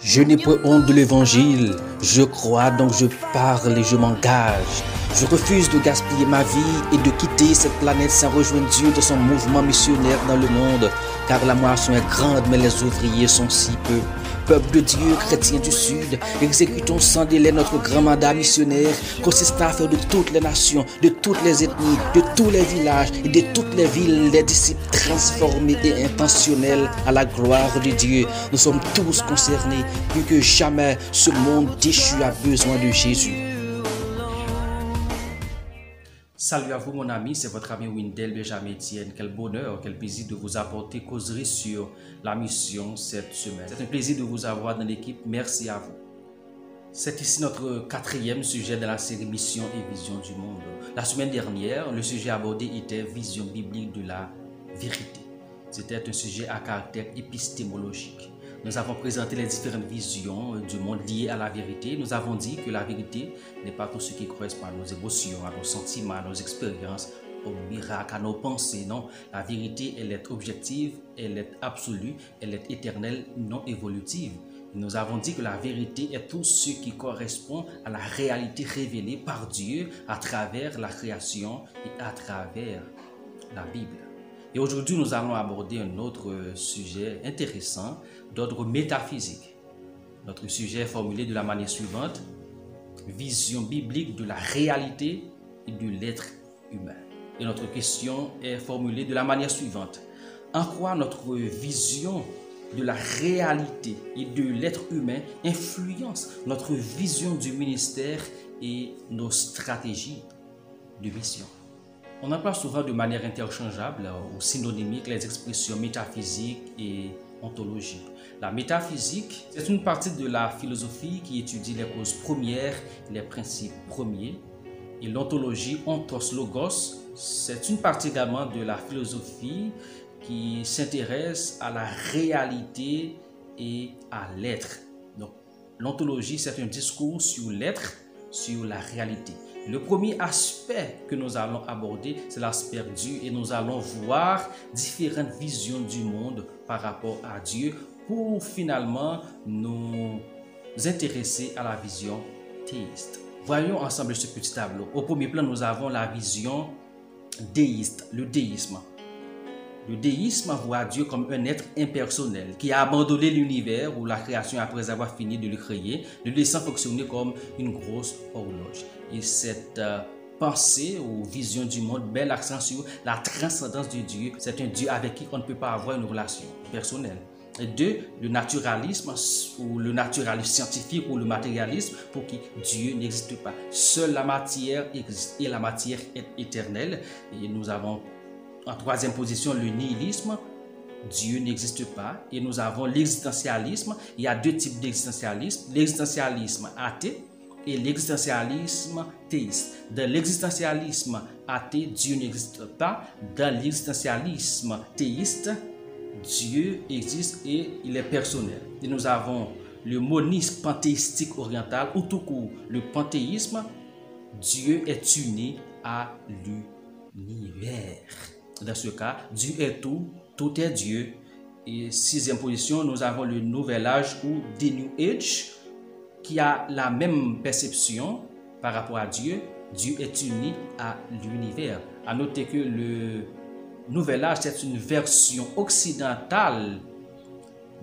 Je n'ai pas honte de l'évangile. Je crois donc je parle et je m'engage. Je refuse de gaspiller ma vie et de quitter cette planète sans rejoindre Dieu dans son mouvement missionnaire dans le monde. Car la moisson est grande, mais les ouvriers sont si peu. Peuple de Dieu, chrétiens du Sud, exécutons sans délai notre grand mandat missionnaire consistant à faire de toutes les nations, de toutes les ethnies, de tous les villages et de toutes les villes des disciples transformés et intentionnels à la gloire de Dieu. Nous sommes tous concernés. Plus que jamais, ce monde déchu a besoin de Jésus. Salut à vous mon ami, c'est votre ami Windel Benjamin Etienne. Quel bonheur, quel plaisir de vous apporter causerie sur la mission cette semaine. C'est un plaisir de vous avoir dans l'équipe. Merci à vous. C'est ici notre quatrième sujet de la série Mission et Vision du monde. La semaine dernière, le sujet abordé était Vision biblique de la vérité. C'était un sujet à caractère épistémologique. Nous avons présenté les différentes visions du monde liées à la vérité. Nous avons dit que la vérité n'est pas tout ce qui correspond à nos émotions, à nos sentiments, à nos expériences, aux miracles, à nos pensées. Non, la vérité, elle est objective, elle est absolue, elle est éternelle, non évolutive. Nous avons dit que la vérité est tout ce qui correspond à la réalité révélée par Dieu à travers la création et à travers la Bible. Et aujourd'hui, nous allons aborder un autre sujet intéressant d'ordre métaphysique. Notre sujet est formulé de la manière suivante. Vision biblique de la réalité et de l'être humain. Et notre question est formulée de la manière suivante. En quoi notre vision de la réalité et de l'être humain influence notre vision du ministère et nos stratégies de mission? On emploie souvent de manière interchangeable ou synonymique les expressions métaphysique et ontologie. La métaphysique, c'est une partie de la philosophie qui étudie les causes premières les principes premiers. Et l'ontologie, ontos logos, c'est une partie également de la philosophie qui s'intéresse à la réalité et à l'être. Donc, l'ontologie, c'est un discours sur l'être, sur la réalité. Le premier aspect que nous allons aborder, c'est l'aspect Dieu et nous allons voir différentes visions du monde par rapport à Dieu pour finalement nous intéresser à la vision théiste. Voyons ensemble ce petit tableau. Au premier plan, nous avons la vision déiste, le déisme. Le déisme voit Dieu comme un être impersonnel qui a abandonné l'univers ou la création après avoir fini de le créer, le laissant fonctionner comme une grosse horloge. Et cette euh, pensée ou vision du monde met l'accent sur la transcendance de Dieu. C'est un Dieu avec qui on ne peut pas avoir une relation personnelle. Et deux, le naturalisme ou le naturalisme scientifique ou le matérialisme pour qui Dieu n'existe pas. Seule la matière existe et la matière est éternelle. Et nous avons en troisième position le nihilisme. Dieu n'existe pas. Et nous avons l'existentialisme. Il y a deux types d'existentialisme. L'existentialisme athée et l'existentialisme théiste. Dans l'existentialisme athée, Dieu n'existe pas. Dans l'existentialisme théiste, Dieu existe et il est personnel. Et nous avons le monisme panthéistique oriental, ou tout court, le panthéisme, Dieu est uni à l'univers. Dans ce cas, Dieu est tout, tout est Dieu. Et sixième position, nous avons le nouvel âge ou The New Age, qui a la même perception par rapport à Dieu. Dieu est uni à l'univers. À noter que le nouvel âge, c'est une version occidentale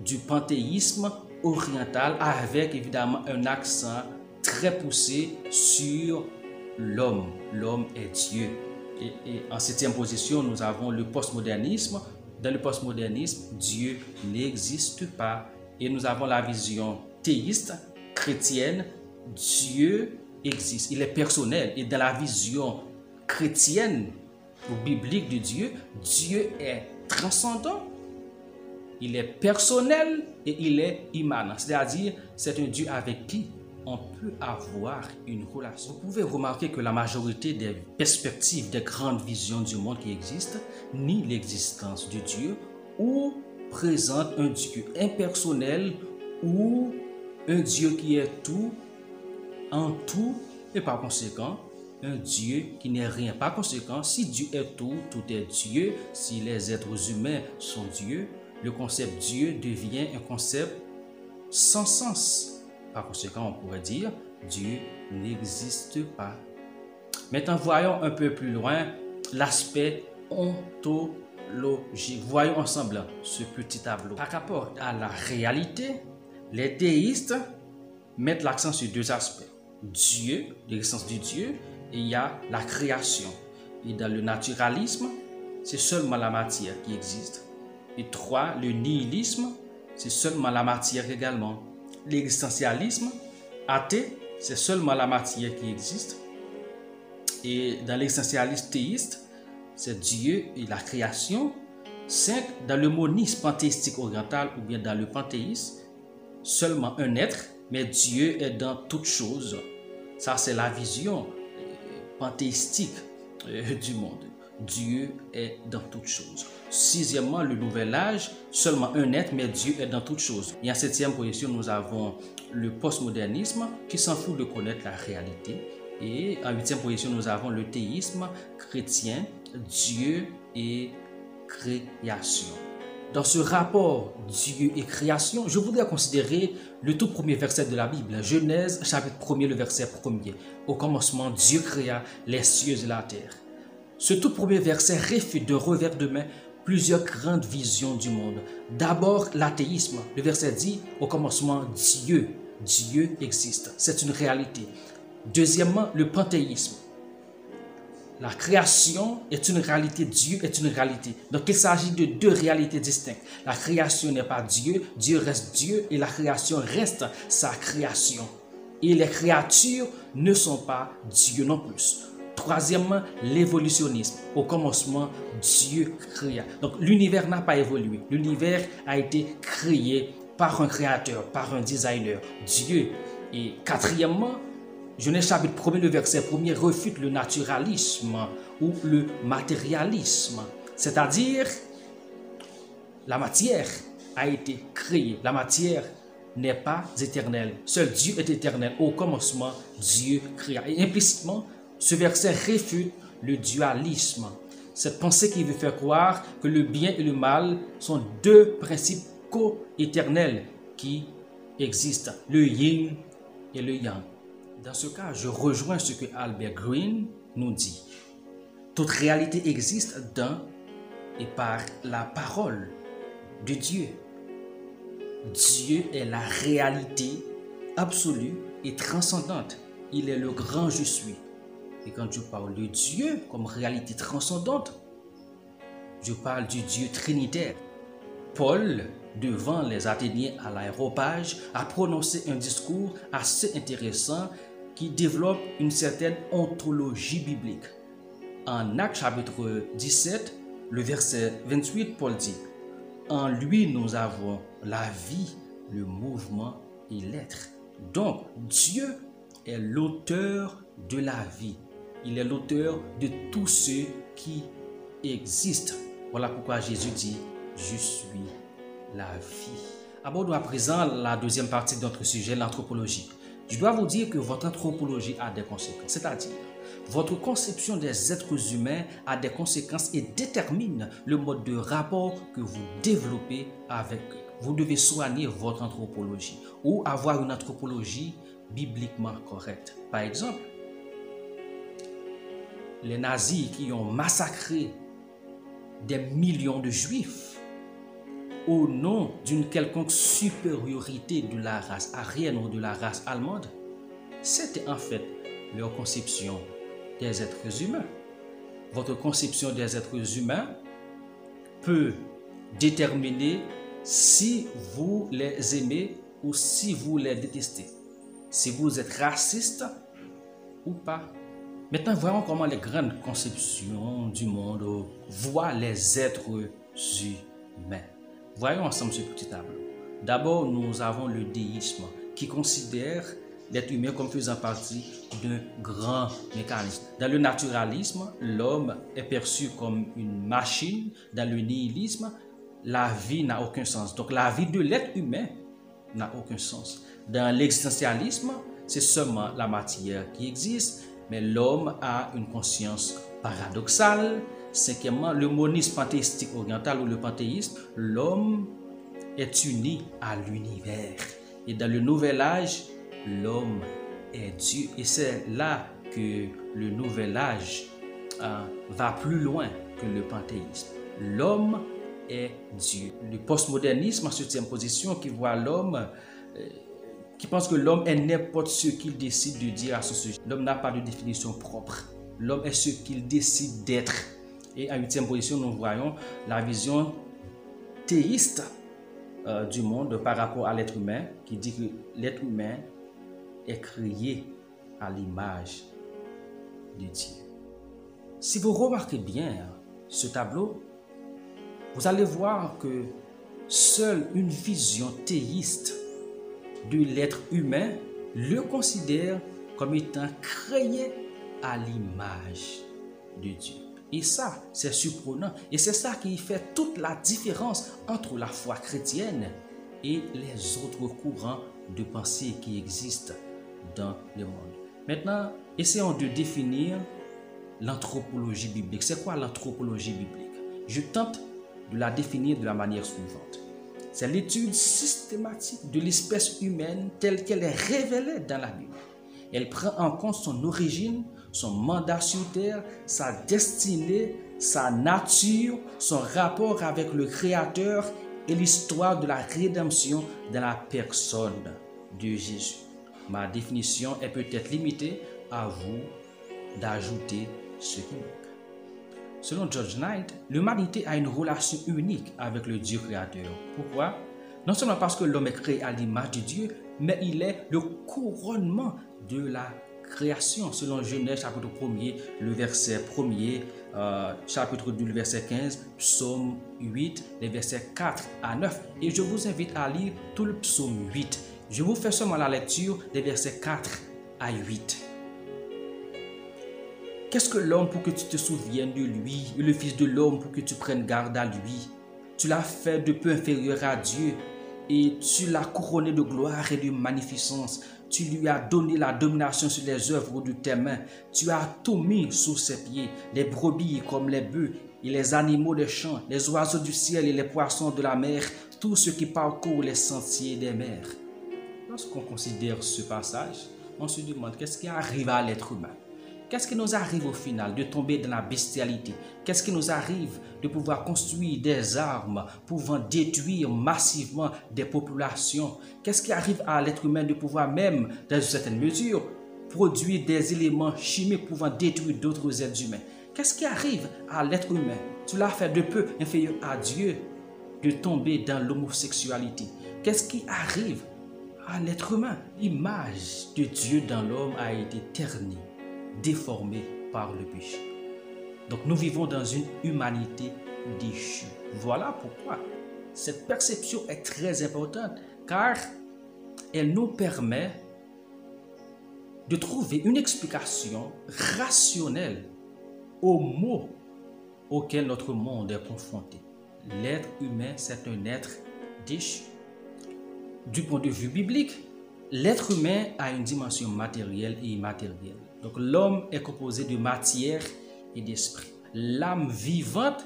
du panthéisme oriental avec évidemment un accent très poussé sur l'homme. L'homme est Dieu. Et, en septième position, nous avons le postmodernisme. Dans le postmodernisme, Dieu n'existe pas. Et nous avons la vision théiste, chrétienne. Dieu existe. Il est personnel. Et dans la vision chrétienne ou biblique de Dieu, Dieu est transcendant. Il est personnel et il est immanent. C'est-à-dire, c'est un Dieu avec qui on peut avoir une relation. Vous pouvez remarquer que la majorité des perspectives, des grandes visions du monde qui existent, ni l'existence de Dieu ou présente un Dieu impersonnel ou un Dieu qui est tout, en tout, et par conséquent, un Dieu qui n'est rien. Par conséquent, si Dieu est tout, tout est Dieu, si les êtres humains sont Dieu, le concept Dieu devient un concept sans sens. Par conséquent, on pourrait dire Dieu n'existe pas. Maintenant, voyons un peu plus loin l'aspect ontologique. Voyons ensemble ce petit tableau. Par rapport à la réalité, les théistes mettent l'accent sur deux aspects. Dieu, l'existence du Dieu, et il y a la création. Et dans le naturalisme, c'est seulement la matière qui existe. Et trois, le nihilisme, c'est seulement la matière également. L'existentialisme, athée, c'est seulement la matière qui existe. Et dans l'existentialisme théiste, c'est Dieu et la création. Cinq, dans le monisme panthéistique oriental ou bien dans le panthéisme, seulement un être, mais Dieu est dans toutes choses. Ça, c'est la vision euh, panthéistique euh, du monde. Dieu est dans toutes choses. Sixièmement, le nouvel âge, seulement un être, mais Dieu est dans toutes choses. Et en septième position, nous avons le postmodernisme qui s'en fout de connaître la réalité. Et en huitième position, nous avons le théisme chrétien, Dieu et création. Dans ce rapport Dieu et création, je voudrais considérer le tout premier verset de la Bible, Genèse chapitre 1 le verset 1 Au commencement, Dieu créa les cieux et la terre. Ce tout premier verset réfute de revers de main plusieurs grandes visions du monde. D'abord, l'athéisme. Le verset dit, au commencement, Dieu. Dieu existe. C'est une réalité. Deuxièmement, le panthéisme. La création est une réalité, Dieu est une réalité. Donc il s'agit de deux réalités distinctes. La création n'est pas Dieu, Dieu reste Dieu et la création reste sa création. Et les créatures ne sont pas Dieu non plus. Troisièmement, l'évolutionnisme. Au commencement, Dieu créa. Donc l'univers n'a pas évolué. L'univers a été créé par un créateur, par un designer, Dieu. Et quatrièmement, Genèse chapitre 1 le verset 1 refute le naturalisme ou le matérialisme. C'est-à-dire, la matière a été créée. La matière n'est pas éternelle. Seul Dieu est éternel. Au commencement, Dieu créa. Et implicitement, ce verset réfute le dualisme. Cette pensée qui veut faire croire que le bien et le mal sont deux principes co-éternels qui existent, le yin et le yang. Dans ce cas, je rejoins ce que Albert Green nous dit. Toute réalité existe dans et par la parole de Dieu. Dieu est la réalité absolue et transcendante. Il est le grand je suis. Et quand je parle de Dieu comme réalité transcendante, je parle du Dieu trinitaire. Paul, devant les Athéniens à l'aéropage, a prononcé un discours assez intéressant qui développe une certaine ontologie biblique. En Acte chapitre 17, le verset 28, Paul dit, En lui nous avons la vie, le mouvement et l'être. Donc Dieu est l'auteur de la vie. Il est l'auteur de tout ce qui existe. Voilà pourquoi Jésus dit, je suis la vie. Abordons à présent la deuxième partie de notre sujet, l'anthropologie. Je dois vous dire que votre anthropologie a des conséquences, c'est-à-dire votre conception des êtres humains a des conséquences et détermine le mode de rapport que vous développez avec eux. Vous devez soigner votre anthropologie ou avoir une anthropologie bibliquement correcte. Par exemple, les nazis qui ont massacré des millions de juifs au nom d'une quelconque supériorité de la race arienne ou de la race allemande, c'était en fait leur conception des êtres humains. Votre conception des êtres humains peut déterminer si vous les aimez ou si vous les détestez, si vous êtes raciste ou pas. Maintenant, voyons comment les grandes conceptions du monde voient les êtres humains. Voyons ensemble ce petit tableau. D'abord, nous avons le déisme qui considère l'être humain comme faisant partie d'un grand mécanisme. Dans le naturalisme, l'homme est perçu comme une machine. Dans le nihilisme, la vie n'a aucun sens. Donc la vie de l'être humain n'a aucun sens. Dans l'existentialisme, c'est seulement la matière qui existe mais l'homme a une conscience paradoxale. Cinquièmement, le monisme panthéistique oriental ou le panthéisme, l'homme est uni à l'univers. Et dans le nouvel âge, l'homme est Dieu. Et c'est là que le nouvel âge euh, va plus loin que le panthéisme. L'homme est Dieu. Le postmodernisme en septième position qui voit l'homme, euh, qui pense que l'homme est n'importe ce qu'il décide de dire à son sujet. L'homme n'a pas de définition propre. L'homme est ce qu'il décide d'être. Et en huitième position, nous voyons la vision théiste euh, du monde par rapport à l'être humain, qui dit que l'être humain est créé à l'image de Dieu. Si vous remarquez bien ce tableau, vous allez voir que seule une vision théiste de l'être humain le considère comme étant créé à l'image de Dieu. Et ça, c'est surprenant. Et c'est ça qui fait toute la différence entre la foi chrétienne et les autres courants de pensée qui existent dans le monde. Maintenant, essayons de définir l'anthropologie biblique. C'est quoi l'anthropologie biblique? Je tente de la définir de la manière suivante. C'est l'étude systématique de l'espèce humaine telle qu'elle est révélée dans la Bible. Elle prend en compte son origine, son mandat sur terre, sa destinée, sa nature, son rapport avec le Créateur et l'histoire de la rédemption dans la personne de Jésus. Ma définition est peut-être limitée à vous d'ajouter ce qui manque. Selon George Knight, l'humanité a une relation unique avec le Dieu créateur. Pourquoi? Non seulement parce que l'homme est créé à l'image de Dieu, mais il est le couronnement de la création. Selon Genèse chapitre 1er, le verset 1er, euh, chapitre 2, le verset 15, psaume 8, les versets 4 à 9. Et je vous invite à lire tout le psaume 8. Je vous fais seulement la lecture des versets 4 à 8. Qu'est-ce que l'homme pour que tu te souviennes de lui et le Fils de l'homme pour que tu prennes garde à lui? Tu l'as fait de peu inférieur à Dieu et tu l'as couronné de gloire et de magnificence. Tu lui as donné la domination sur les œuvres de tes mains. Tu as tout mis sous ses pieds, les brebis comme les bœufs et les animaux des champs, les oiseaux du ciel et les poissons de la mer, tout ce qui parcourt les sentiers des mers. Lorsqu'on considère ce passage, on se demande qu'est-ce qui arrive à l'être humain? Qu'est-ce qui nous arrive au final de tomber dans la bestialité? Qu'est-ce qui nous arrive de pouvoir construire des armes pouvant détruire massivement des populations? Qu'est-ce qui arrive à l'être humain de pouvoir même, dans une certaine mesure, produire des éléments chimiques pouvant détruire d'autres êtres humains? Qu'est-ce qui arrive à l'être humain Cela fait de peu inférieur à Dieu de tomber dans l'homosexualité? Qu'est-ce qui arrive à l'être humain? L'image de Dieu dans l'homme a été ternie déformés par le péché. Donc nous vivons dans une humanité déchue. Voilà pourquoi cette perception est très importante car elle nous permet de trouver une explication rationnelle aux maux auxquels notre monde est confronté. L'être humain, c'est un être déchu. Du point de vue biblique, l'être humain a une dimension matérielle et immatérielle. Donc l'homme est composé de matière et d'esprit. L'âme vivante,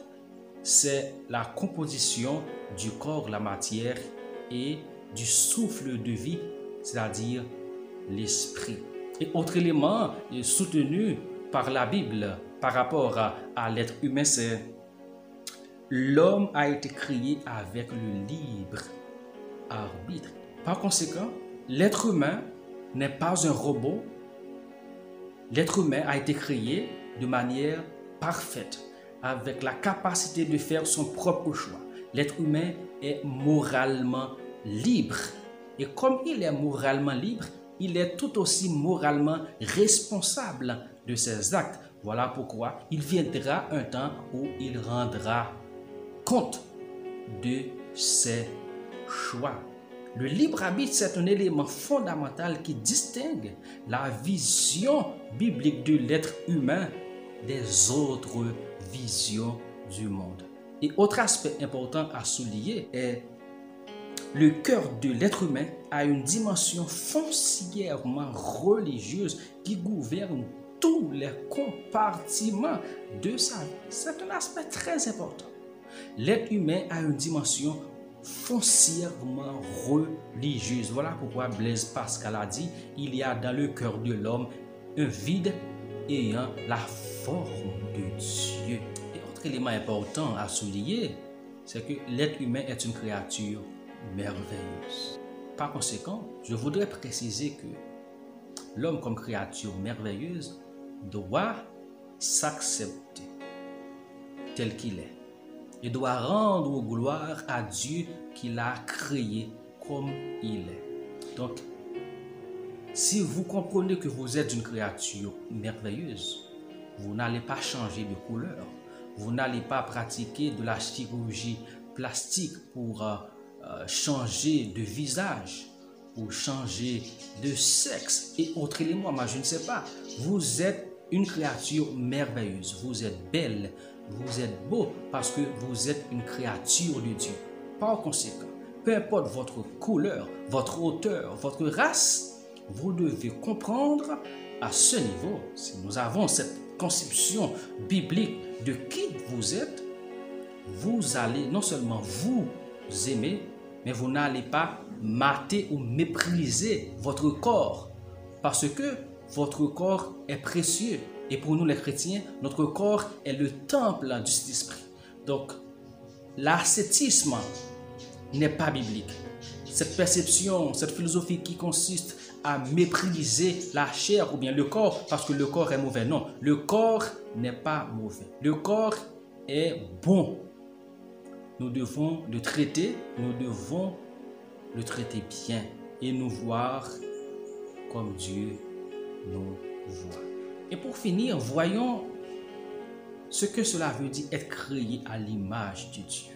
c'est la composition du corps, la matière, et du souffle de vie, c'est-à-dire l'esprit. Et autre élément soutenu par la Bible par rapport à, l'être humain, c'est l'homme a été créé avec le libre arbitre. Par conséquent, l'être humain n'est pas un robot, L'être humain a été créé de manière parfaite, avec la capacité de faire son propre choix. L'être humain est moralement libre. Et comme il est moralement libre, il est tout aussi moralement responsable de ses actes. Voilà pourquoi il viendra un temps où il rendra compte de ses choix. Le libre arbitre, c'est un élément fondamental qui distingue la vision biblique de l'être humain des autres visions du monde. Et autre aspect important à souligner est le cœur de l'être humain a une dimension foncièrement religieuse qui gouverne tous les compartiments de sa vie. C'est un aspect très important. L'être humain a une dimension foncièrement religieuse. Voilà pourquoi Blaise Pascal a dit, il y a dans le cœur de l'homme un vide ayant la forme de Dieu. Et autre élément important à souligner, c'est que l'être humain est une créature merveilleuse. Par conséquent, je voudrais préciser que l'homme comme créature merveilleuse doit s'accepter tel qu'il est et doit rendre gloire à Dieu qui l'a créé comme il est. Donc, si vous comprenez que vous êtes une créature merveilleuse, vous n'allez pas changer de couleur, vous n'allez pas pratiquer de la chirurgie plastique pour euh, euh, changer de visage, ou changer de sexe et autres éléments. Moi, je ne sais pas. Vous êtes une créature merveilleuse. Vous êtes belle. Vous êtes beau parce que vous êtes une créature de Dieu. Par conséquent, peu importe votre couleur, votre hauteur, votre race, vous devez comprendre à ce niveau, si nous avons cette conception biblique de qui vous êtes, vous allez non seulement vous aimer, mais vous n'allez pas mater ou mépriser votre corps parce que votre corps est précieux. Et pour nous les chrétiens, notre corps est le temple du Saint-Esprit. Donc, l'ascétisme n'est pas biblique. Cette perception, cette philosophie qui consiste à mépriser la chair ou bien le corps parce que le corps est mauvais. Non, le corps n'est pas mauvais. Le corps est bon. Nous devons le traiter, nous devons le traiter bien et nous voir comme Dieu nous voit. Et pour finir, voyons ce que cela veut dire être créé à l'image de Dieu.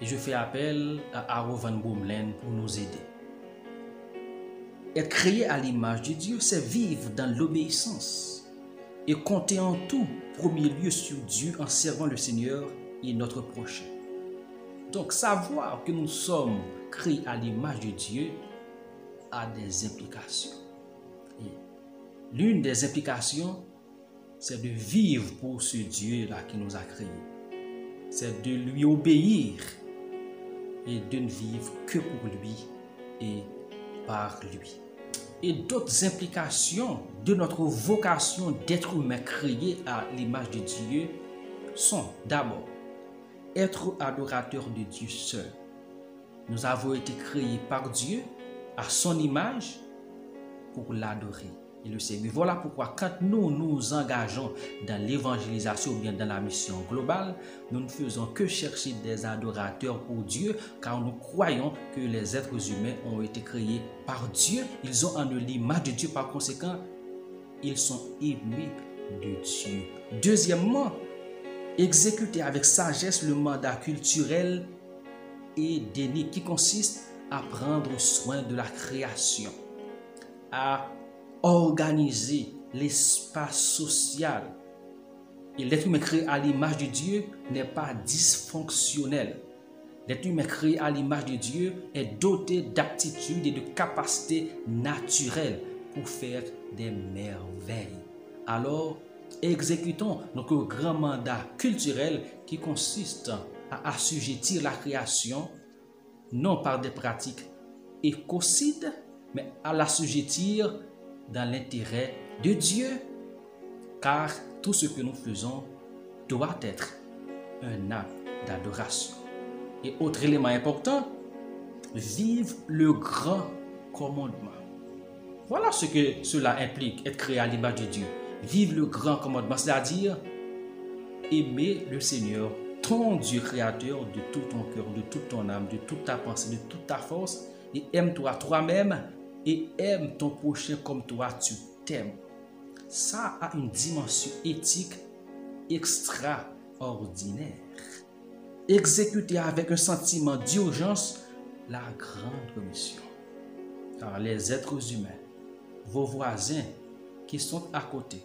Et je fais appel à Aro Van Boomlen pour nous aider. Être créé à l'image de Dieu, c'est vivre dans l'obéissance et compter en tout, premier lieu sur Dieu en servant le Seigneur et notre prochain. Donc savoir que nous sommes créés à l'image de Dieu a des implications. L'une des implications, c'est de vivre pour ce Dieu-là qui nous a créés. C'est de lui obéir et de ne vivre que pour lui et par lui. Et d'autres implications de notre vocation d'être humain créé à l'image de Dieu sont d'abord être adorateur de Dieu seul. Nous avons été créés par Dieu à son image pour l'adorer et le servir. Voilà pourquoi quand nous nous engageons dans l'évangélisation ou bien dans la mission globale, nous ne faisons que chercher des adorateurs pour Dieu car nous croyons que les êtres humains ont été créés par Dieu. Ils ont en eux l'image de Dieu. Par conséquent, ils sont aimés de Dieu. Deuxièmement, exécuter avec sagesse le mandat culturel et déni qui consiste à prendre soin de la création, à organiser l'espace social. Et l'être humain créé à l'image de Dieu n'est pas dysfonctionnel. L'être humain créé à l'image de Dieu est doté d'aptitudes et de capacités naturelles pour faire des merveilles. Alors, exécutons notre grand mandat culturel qui consiste à assujettir la création, non par des pratiques écocides, mais à l'assujettir dans l'intérêt de Dieu, car tout ce que nous faisons doit être un acte d'adoration. Et autre élément important, vive le grand commandement. Voilà ce que cela implique, être créé à l'image de Dieu. Vive le grand commandement, c'est-à-dire aimer le Seigneur, ton Dieu créateur de tout ton cœur, de toute ton âme, de toute ta pensée, de toute ta force, et aime-toi toi-même et aime ton prochain comme toi tu t'aimes. Ça a une dimension éthique extraordinaire. Exécuter avec un sentiment d'urgence la grande mission. Car les êtres humains, vos voisins qui sont à côté,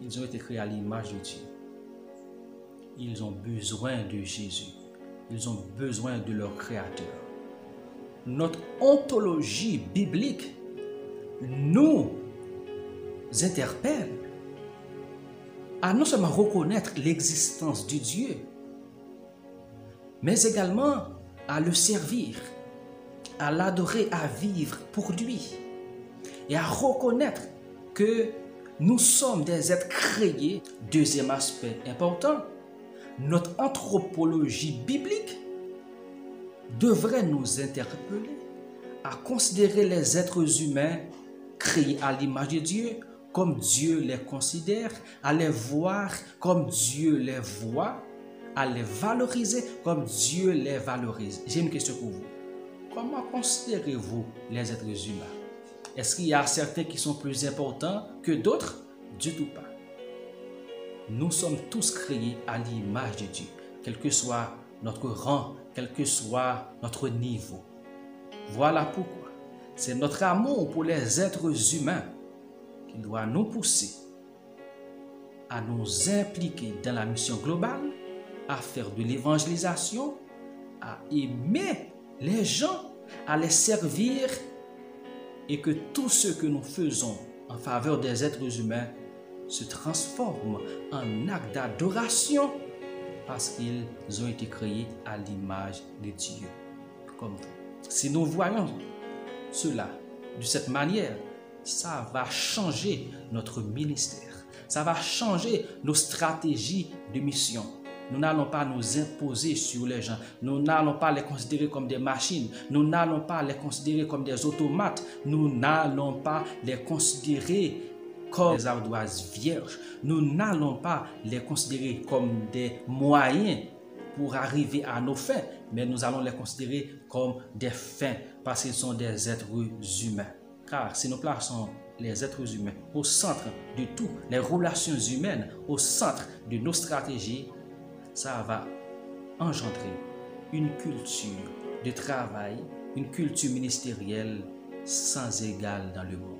ils ont été créés à l'image de Dieu. Ils ont besoin de Jésus. Ils ont besoin de leur Créateur. Notre ontologie biblique nous interpelle à non seulement reconnaître l'existence de Dieu, mais également à le servir, à l'adorer, à vivre pour lui et à reconnaître que nous sommes des êtres créés. Deuxième aspect important, notre anthropologie biblique devrait nous interpeller à considérer les êtres humains créés à l'image de Dieu comme Dieu les considère, à les voir comme Dieu les voit, à les valoriser comme Dieu les valorise. J'ai une question pour vous. Comment considérez-vous les êtres humains? Est-ce qu'il y a certains qui sont plus importants que d'autres? Du tout pas. Nous sommes tous créés à l'image de Dieu, quel que soit notre rang, quel que soit notre niveau. Voilà pourquoi c'est notre amour pour les êtres humains qui doit nous pousser à nous impliquer dans la mission globale, à faire de l'évangélisation, à aimer les gens, à les servir et que tout ce que nous faisons en faveur des êtres humains se transforme en acte d'adoration parce qu'ils ont été créés à l'image de Dieu, comme. Si nous voyons cela de cette manière, ça va changer notre ministère. Ça va changer nos stratégies de mission. Nous n'allons pas nous imposer sur les gens. Nous n'allons pas les considérer comme des machines. Nous n'allons pas les considérer comme des automates. Nous n'allons pas les considérer comme des ardoises vierges. Nous n'allons pas les considérer comme des moyens pour arriver à nos fins, mais nous allons les considérer comme des fins parce qu'ils sont des êtres humains. Car si nous plaçons les êtres humains au centre de tout, les relations humaines au centre de nos stratégies, ça va engendrer une culture de travail, une culture ministérielle sans égale dans le monde.